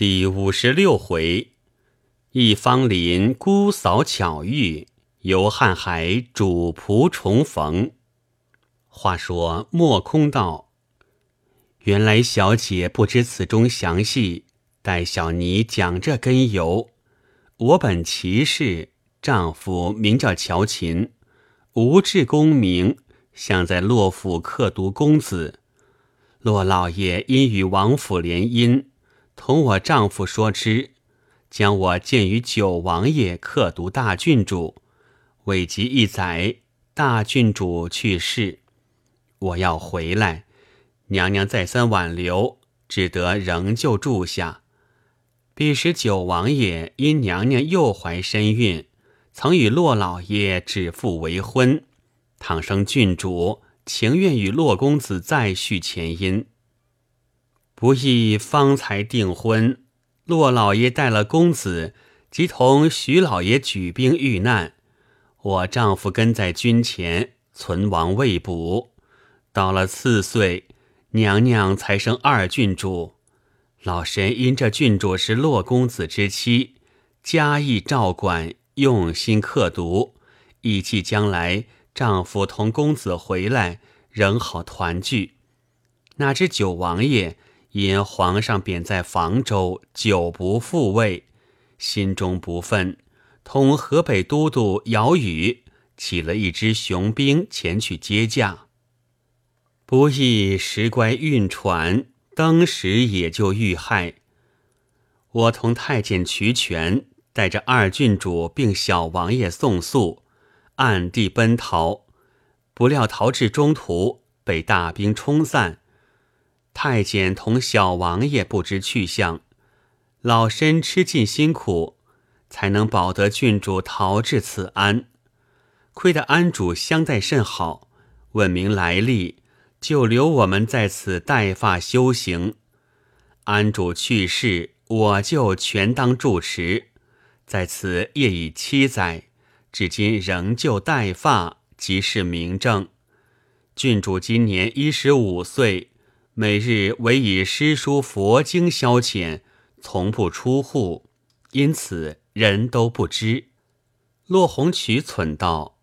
第五十六回，一方林姑嫂巧遇，游瀚海主仆重逢。话说莫空道，原来小姐不知此中详细，待小尼讲这根由。我本齐氏，丈夫名叫乔琴，无志功名，想在洛府刻读公子。洛老爷因与王府联姻。同我丈夫说之，将我荐于九王爷刻读大郡主。未及一载，大郡主去世，我要回来。娘娘再三挽留，只得仍旧住下。彼时九王爷因娘娘又怀身孕，曾与骆老爷指腹为婚。倘生郡主，情愿与骆公子再续前姻。不易方才订婚，骆老爷带了公子，即同徐老爷举兵遇难。我丈夫跟在军前，存亡未卜。到了次岁，娘娘才生二郡主。老神因这郡主是骆公子之妻，加意照管，用心刻读，以冀将来丈夫同公子回来，仍好团聚。哪知九王爷。因皇上贬在房州，久不复位，心中不忿，同河北都督姚宇起了一支雄兵前去接驾。不意时乖运船，当时也就遇害。我同太监瞿权带着二郡主并小王爷送宿，暗地奔逃，不料逃至中途，被大兵冲散。太监同小王爷不知去向，老身吃尽辛苦，才能保得郡主逃至此安。亏得安主相待甚好，问明来历，就留我们在此带发修行。安主去世，我就全当住持，在此业已七载，至今仍旧带发，即是明证。郡主今年一十五岁。每日唯以诗书佛经消遣，从不出户，因此人都不知。骆红渠忖道：“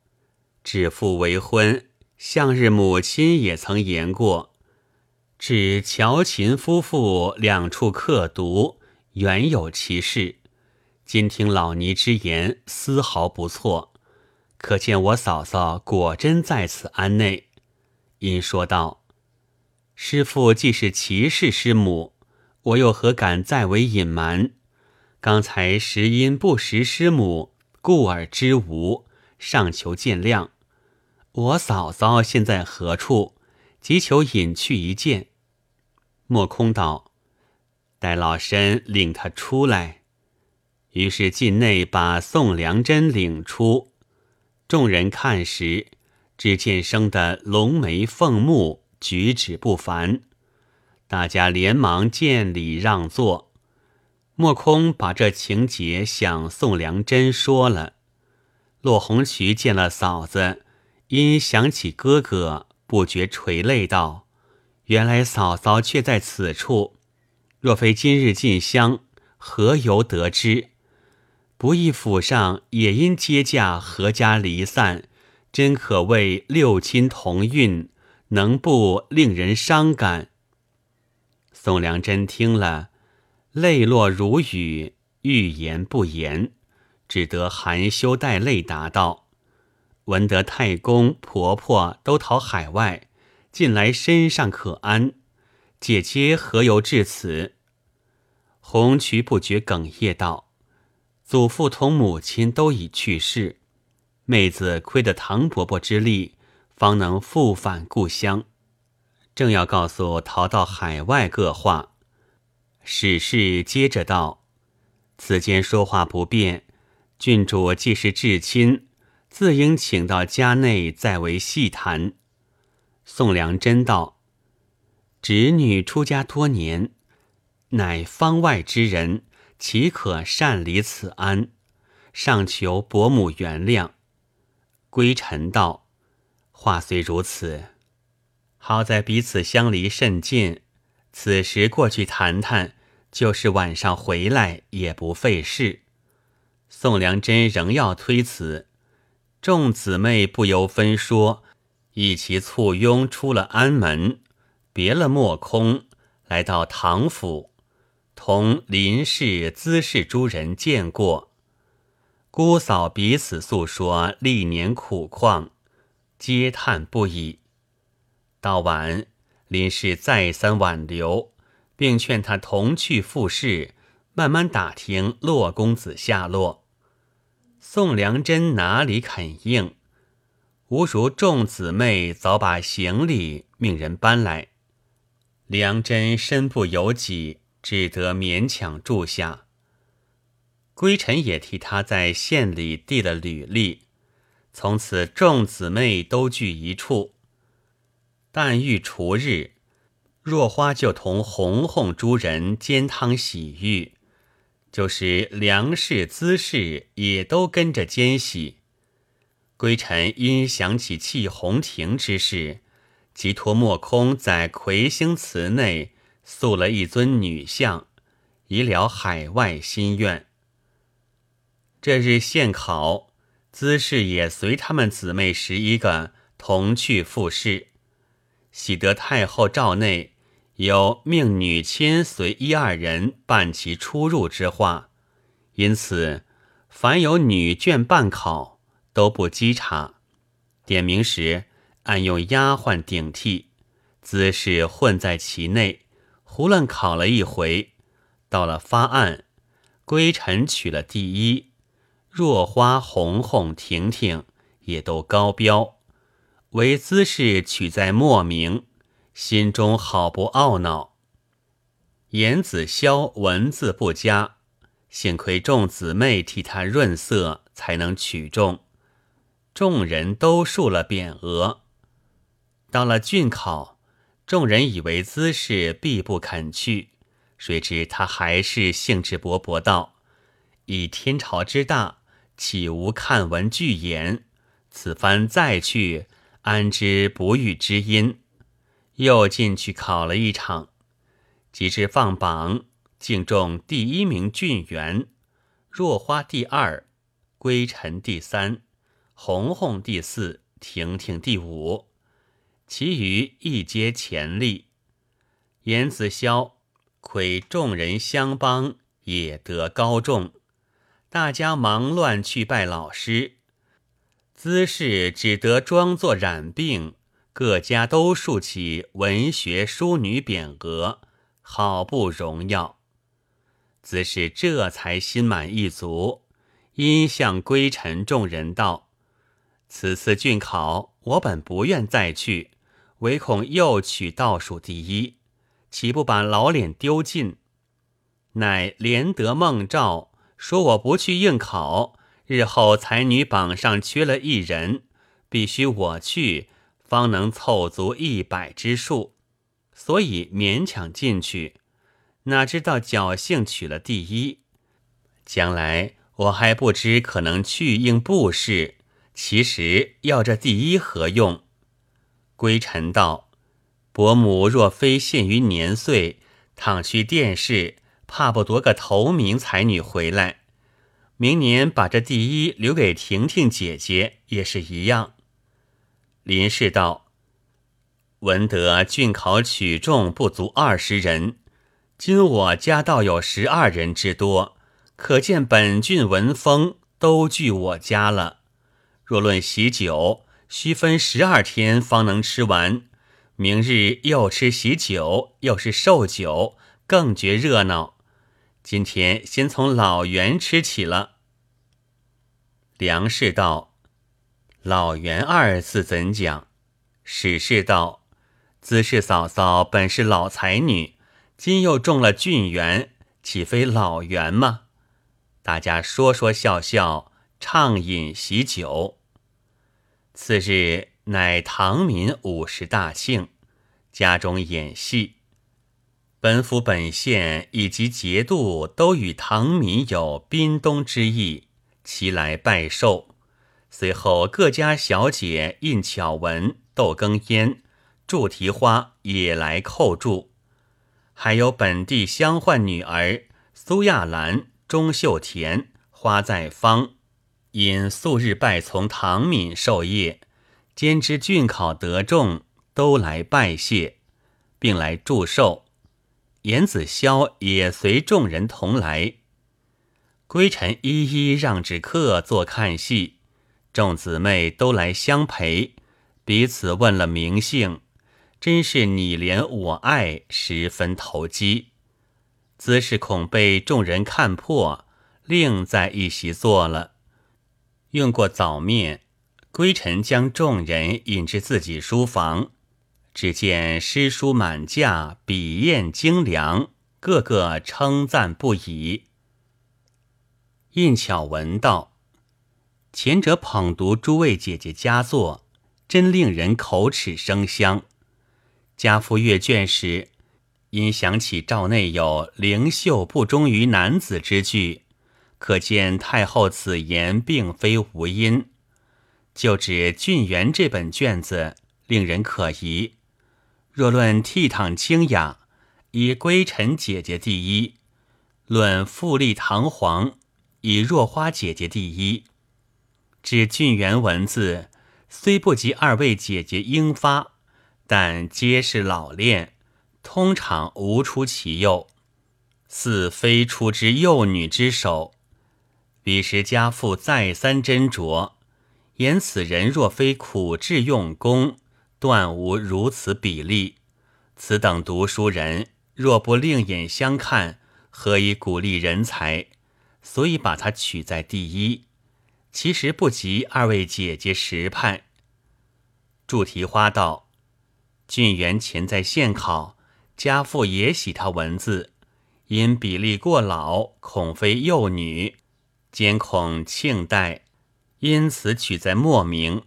指父为婚，向日母亲也曾言过，指乔琴夫妇两处刻读，原有其事。今听老尼之言，丝毫不错，可见我嫂嫂果真在此安内。”因说道。师父既是骑士师母，我又何敢再为隐瞒？刚才实因不识师母，故而知无，尚求见谅。我嫂嫂现在何处？急求引去一见。莫空道，待老身领他出来。于是进内把宋良珍领出，众人看时，只见生得龙眉凤目。举止不凡，大家连忙见礼让座。莫空把这情节向宋良贞说了。骆红渠见了嫂子，因想起哥哥，不觉垂泪道：“原来嫂嫂却在此处，若非今日进香，何由得知？不义府上也因接驾，阖家离散，真可谓六亲同运。”能不令人伤感？宋良贞听了，泪落如雨，欲言不言，只得含羞带泪答道：“闻得太公婆婆都逃海外，近来身上可安，姐姐何由至此？”红渠不觉哽咽道：“祖父同母亲都已去世，妹子亏得唐伯伯之力。”方能复返故乡，正要告诉逃到海外各话，史氏接着道：“此间说话不便，郡主既是至亲，自应请到家内再为细谈。”宋良贞道：“侄女出家多年，乃方外之人，岂可擅离此安？尚求伯母原谅。”归尘道。话虽如此，好在彼此相离甚近，此时过去谈谈，就是晚上回来也不费事。宋良珍仍要推辞，众姊妹不由分说，一齐簇拥出了安门，别了莫空，来到唐府，同林氏、资氏诸人见过。姑嫂彼此诉说历年苦况，嗟叹不已。到晚，林氏再三挽留，并劝他同去复试，慢慢打听骆公子下落。宋良珍哪里肯应？吾如众姊妹早把行李命人搬来，良贞身不由己，只得勉强住下。归尘也替他在县里递了履历，从此众姊妹都聚一处。但欲除日，若花就同红红诸人煎汤洗浴，就是梁氏、姿氏也都跟着煎洗。归尘因想起弃红亭之事，即托莫空在魁星祠内塑了一尊女像，以了海外心愿。这日现考，姿势也随他们姊妹十一个同去复试，喜得太后诏内有命女亲随一二人办其出入之话，因此凡有女眷办考，都不稽查。点名时，暗用丫鬟顶替，姿势混在其内，胡乱考了一回，到了发案，归尘取了第一。若花、红红、婷婷也都高标，唯姿势取在莫名，心中好不懊恼。颜子潇文字不佳，幸亏众姊妹替他润色，才能取中。众人都竖了匾额。到了郡考，众人以为姿势必不肯去，谁知他还是兴致勃勃道：“以天朝之大。”岂无看闻具言？此番再去，安知不遇知音？又进去考了一场，及至放榜，竟中第一名郡员，若花第二，归尘第三，红红第四，婷婷第五，其余一皆潜力。言子霄亏众人相帮，也得高中。大家忙乱去拜老师，姿势只得装作染病，各家都竖起文学淑女匾额，好不荣耀。姿势这才心满意足，因向归尘众人道：“此次郡考，我本不愿再去，唯恐又取倒数第一，岂不把老脸丢尽？乃连得孟兆。”说我不去应考，日后才女榜上缺了一人，必须我去，方能凑足一百之数，所以勉强进去。哪知道侥幸取了第一，将来我还不知可能去应布试。其实要这第一何用？归尘道：伯母若非限于年岁，倘去殿试。怕不夺个头名才女回来，明年把这第一留给婷婷姐姐也是一样。林氏道：“闻得郡考取中不足二十人，今我家倒有十二人之多，可见本郡文风都聚我家了。若论喜酒，需分十二天方能吃完。明日又吃喜酒，又是寿酒，更觉热闹。”今天先从老袁吃起了。梁氏道：“老袁二字怎讲？”史氏道：“姿氏嫂嫂本是老才女，今又中了俊员，岂非老袁吗？”大家说说笑笑，畅饮喜酒。次日乃唐民五十大庆，家中演戏。本府本县以及节度都与唐民有宾东之意，齐来拜寿。随后各家小姐印巧文、斗更烟、祝蹄花也来叩祝。还有本地乡宦女儿苏亚兰、钟秀田、花在芳，因素日拜从唐敏授业，兼知郡考得中，都来拜谢，并来祝寿。严子霄也随众人同来。归臣一一让至客坐看戏，众姊妹都来相陪，彼此问了名姓，真是你怜我爱，十分投机。姿势恐被众人看破，另在一席坐了。用过早面，归臣将众人引至自己书房，只见诗书满架，笔砚精良，个个称赞不已。印巧闻道，前者捧读诸位姐姐佳作，真令人口齿生香。家父阅卷时，因想起诏内有“灵秀不忠于男子”之句，可见太后此言并非无因。就指俊元这本卷子，令人可疑。若论倜傥清雅，以归尘姐姐第一；论富丽堂皇。以若花姐姐第一，指俊元文字虽不及二位姐姐英发，但皆是老练，通常无出其右，似非出之幼女之手。彼时家父再三斟酌，言此人若非苦志用功，断无如此比例。此等读书人若不另眼相看，何以鼓励人才？所以把他取在第一，其实不及二位姐姐实判。祝题花道，俊元前在县考，家父也喜他文字，因比例过老，恐非幼女，兼恐庆代，因此取在末名。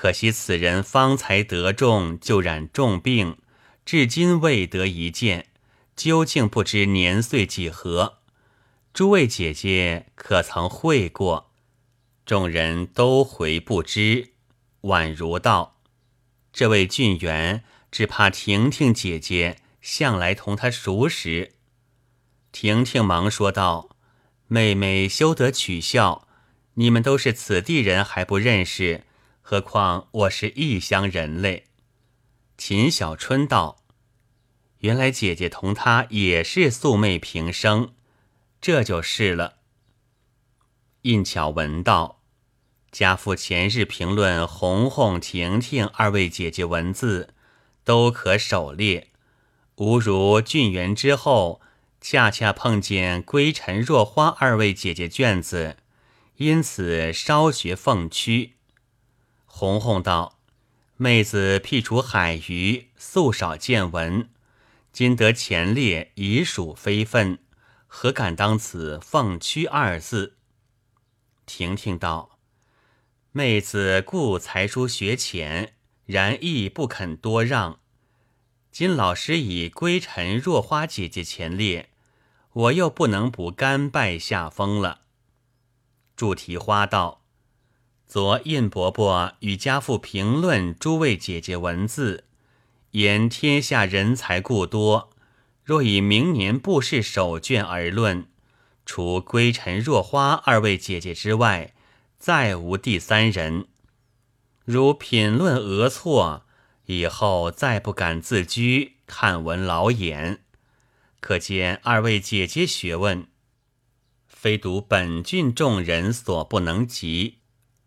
可惜此人方才得中，就染重病，至今未得一见，究竟不知年岁几何。诸位姐姐可曾会过？众人都回不知。宛如道：“这位俊元，只怕婷婷姐姐向来同他熟识。”婷婷忙说道：“妹妹休得取笑，你们都是此地人还不认识，何况我是异乡人类。”秦小春道：“原来姐姐同他也是素昧平生。”这就是了。印巧闻道，家父前日评论红红、婷婷二位姐姐文字，都可狩猎。吾如俊元之后，恰恰碰见归尘、若花二位姐姐卷子，因此稍学凤区。红红道：“妹子辟除海鱼，素少见闻，今得前列，已属非分。”何敢当此放屈二字？婷婷道：“妹子故才疏学浅，然亦不肯多让。今老师以归尘若花姐姐前列，我又不能不甘拜下风了。”祝提花道：“昨印伯伯与家父评论诸位姐姐文字，言天下人才故多。”若以明年布试手卷而论，除归尘、若花二位姐姐之外，再无第三人。如品论讹错，以后再不敢自居，看文老眼。可见二位姐姐学问，非独本郡众人所不能及，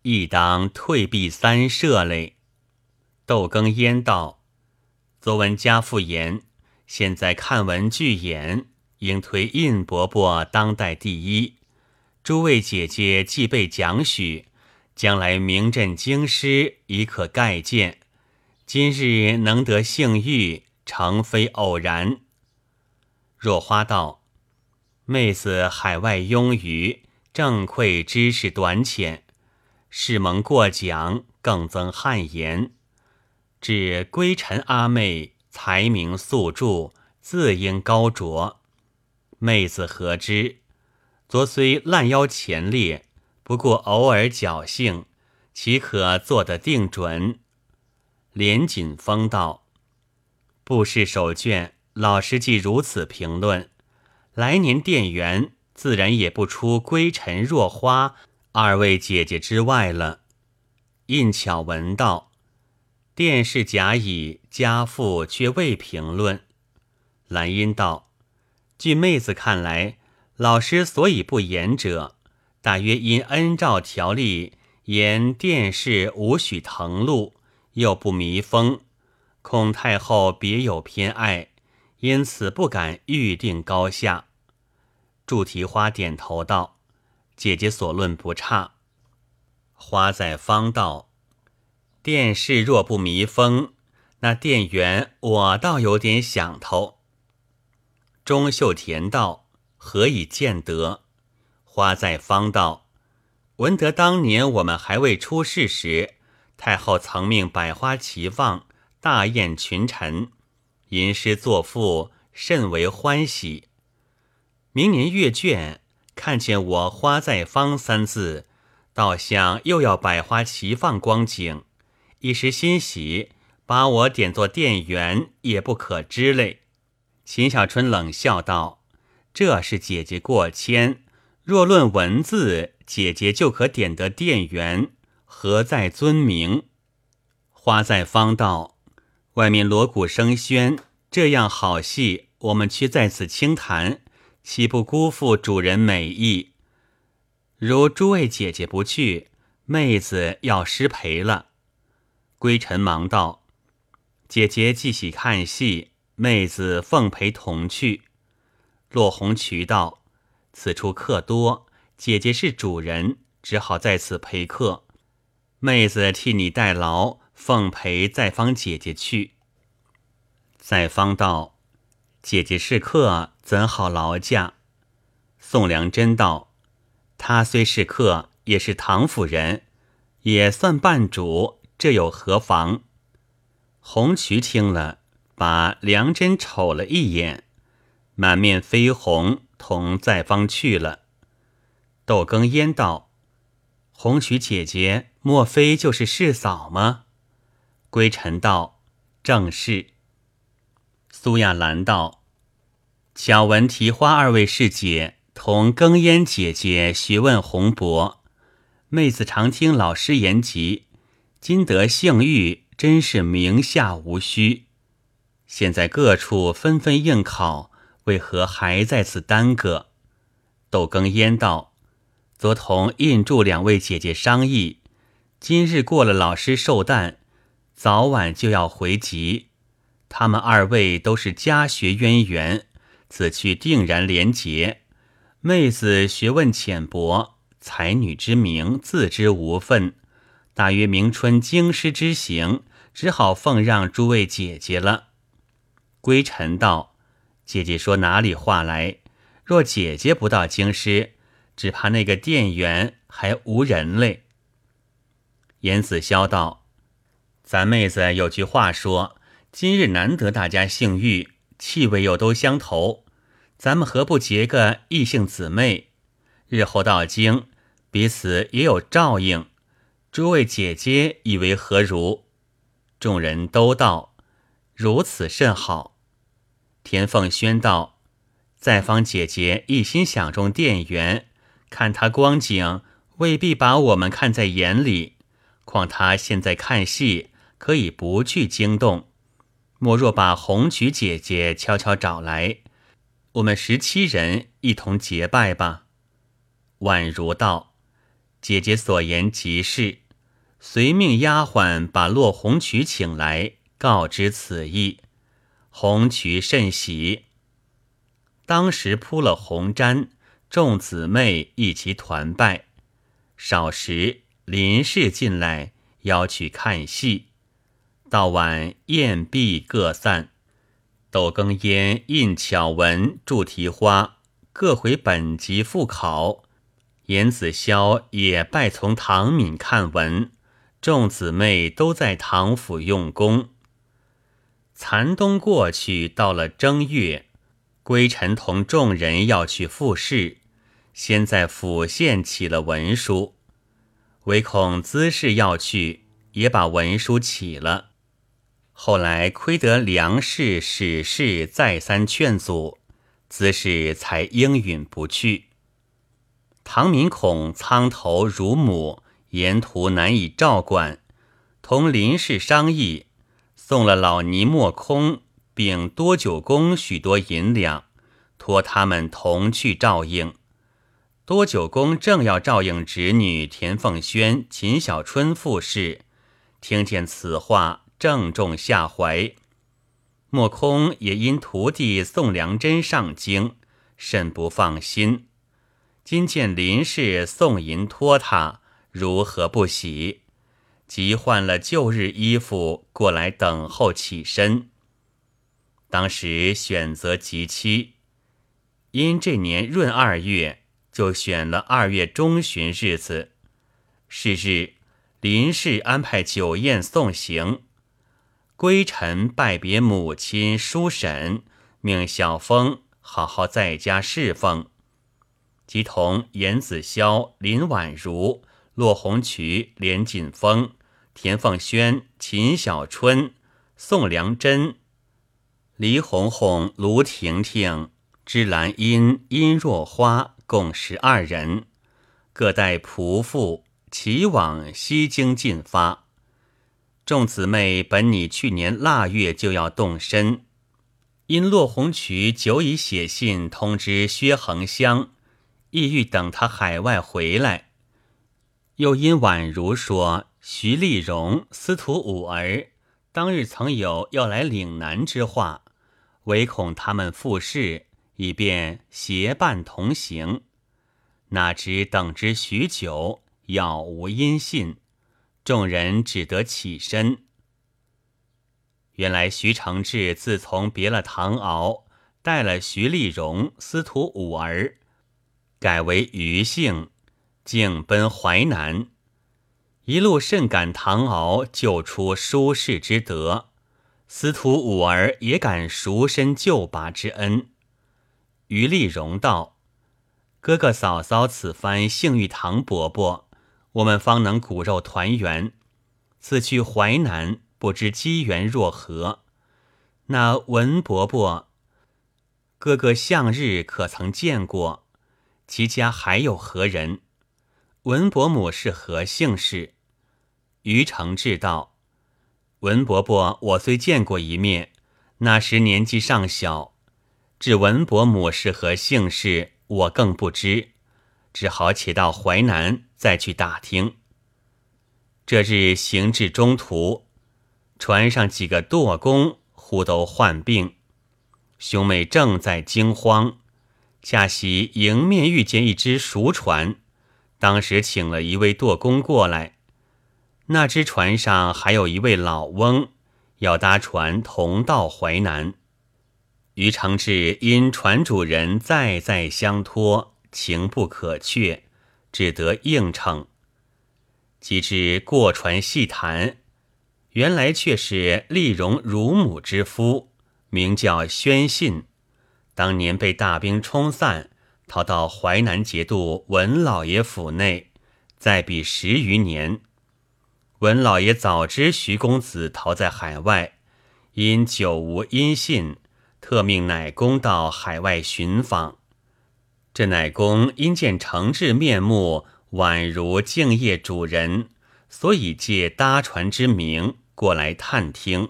亦当退避三舍嘞。窦更焉道：昨闻家父言。现在看文具眼，应推印伯伯当代第一。诸位姐姐既被奖许，将来名震京师已可盖见。今日能得幸遇，诚非偶然。若花道，妹子海外庸愚，正愧知识短浅，世蒙过奖，更增汗颜。至归尘阿妹。才名素著，自应高卓。妹子何知？昨虽烂腰前列，不过偶尔侥幸，岂可做得定准？连锦风道：布试手卷，老师既如此评论，来年殿元自然也不出归尘若花二位姐姐之外了。印巧闻道，殿试甲乙家父却未评论。兰因道：“据妹子看来，老师所以不言者，大约因恩诏条例言殿试无许誊录，又不密封，恐太后别有偏爱。”因此不敢预定高下。祝提花点头道：“姐姐所论不差。”花在方道：“殿试若不密封，那殿员我倒有点想头。”钟秀田道：“何以见得？”花在方道：“闻得当年我们还未出世时，太后曾命百花齐放，大宴群臣。”吟诗作赋，甚为欢喜。明年阅卷，看见我“花在方”三字，倒像又要百花齐放光景，一时欣喜，把我点作店员也不可知嘞。秦小春冷笑道：“这是姐姐过谦。若论文字，姐姐就可点得店员，何在尊名？”花在方道。外面锣鼓声喧，这样好戏，我们却在此轻谈，岂不辜负主人美意？如诸位姐姐不去，妹子要失陪了。归尘忙道：“姐姐既喜看戏，妹子奉陪同去。”落红渠道：“此处客多，姐姐是主人，只好在此陪客。妹子替你代劳。”奉陪在方姐姐去。在方道：“姐姐是客，怎好劳驾？”宋良贞道：“他虽是客，也是唐府人，也算半主，这又何妨？”红渠听了，把良贞瞅了一眼，满面绯红，同在方去了。窦更烟道：“红渠姐姐，莫非就是世嫂吗？”归尘道：“正是。”苏亚兰道：“巧闻提花二位师姐同更烟姐姐学问宏博，妹子常听老师言及，今得幸遇，真是名下无虚。现在各处纷纷应考，为何还在此耽搁？”窦更烟道：“昨同印柱两位姐姐商议，今日过了老师寿诞。”早晚就要回籍，他们二位都是家学渊源，此去定然廉洁。妹子学问浅薄，才女之名自知无分，大约明春京师之行，只好奉让诸位姐姐了。归尘道：“姐姐说哪里话来？若姐姐不到京师，只怕那个店员还无人嘞。”严子潇道。咱妹子有句话说：“今日难得大家幸遇，气味又都相投，咱们何不结个异姓姊妹？日后到京，彼此也有照应。诸位姐姐以为何如？”众人都道：“如此甚好。”田凤轩道：“在方姐姐一心想中店员，看她光景，未必把我们看在眼里。况她现在看戏。”可以不去惊动，莫若把红曲姐姐悄悄找来，我们十七人一同结拜吧。宛如道：“姐姐所言极是。”随命丫鬟把落红曲请来，告知此意。红曲甚喜，当时铺了红毡，众姊妹一齐团拜。少时，林氏进来邀去看戏。到晚宴毕各散，窦更烟、印巧文、著题花各回本籍复考，严子霄也拜从唐敏看文，众姊妹都在唐府用功。残冬过去，到了正月，归尘同众人要去复试，先在府县起了文书，唯恐姿势要去，也把文书起了。后来亏得梁氏、史氏再三劝阻，姿氏才应允不去。唐明恐苍头乳母，沿途难以照管，同林氏商议，送了老尼莫空并多九公许多银两，托他们同去照应。多九公正要照应侄女田凤轩、秦小春复氏，听见此话，正中下怀。莫空也因徒弟宋良真上京，甚不放心。今见林氏送银托他，如何不喜？即换了旧日衣服过来等候起身。当时选择吉期，因这年闰二月，就选了二月中旬日子。是日，林氏安排酒宴送行，归尘拜别母亲叔婶，命小峰好好在家侍奉。即同严子潇、林婉如、骆红渠、连锦峰、田凤轩、秦小春、宋良珍、黎红红、卢婷婷、芝兰英、殷若花共十二人，各带仆妇齐往西京进发。众姊妹本拟去年腊月就要动身，因骆红渠久已写信通知薛恒香。意欲等他海外回来，又因宛如说徐丽荣、司徒五儿当日曾有要来岭南之话，唯恐他们复试，以便携伴同行。哪知等之许久，杳无音信，众人只得起身。原来徐承志自从别了唐敖，带了徐丽荣、司徒五儿。改为余姓，竟奔淮南，一路甚感唐敖救出舒氏之德，司徒五儿也感赎身救拔之恩。余丽荣道：“哥哥嫂嫂此番幸遇唐伯伯，我们方能骨肉团圆。此去淮南，不知机缘若何？那文伯伯，哥哥向日可曾见过？”其家还有何人？文伯母是何姓氏？于承志道：“文伯伯，我虽见过一面，那时年纪尚小。至文伯母是何姓氏，我更不知，只好且到淮南再去打听。”这日行至中途，船上几个舵工忽都患病，兄妹正在惊慌。恰喜迎面遇见一只熟船，当时请了一位舵工过来。那只船上还有一位老翁，要搭船同到淮南。于承志因船主人再再相托，情不可却，只得应承。及至过船细谈，原来却是丽荣乳母之夫，名叫宣信。当年被大兵冲散，逃到淮南节度文老爷府内，再比十余年。文老爷早知徐公子逃在海外，因久无音信，特命乃公到海外寻访。这乃公因见诚挚面目宛如敬业主人，所以借搭船之名过来探听。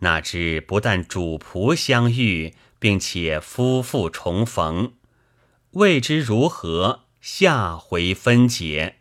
哪知不但主仆相遇。并且夫妇重逢，未知如何，下回分解。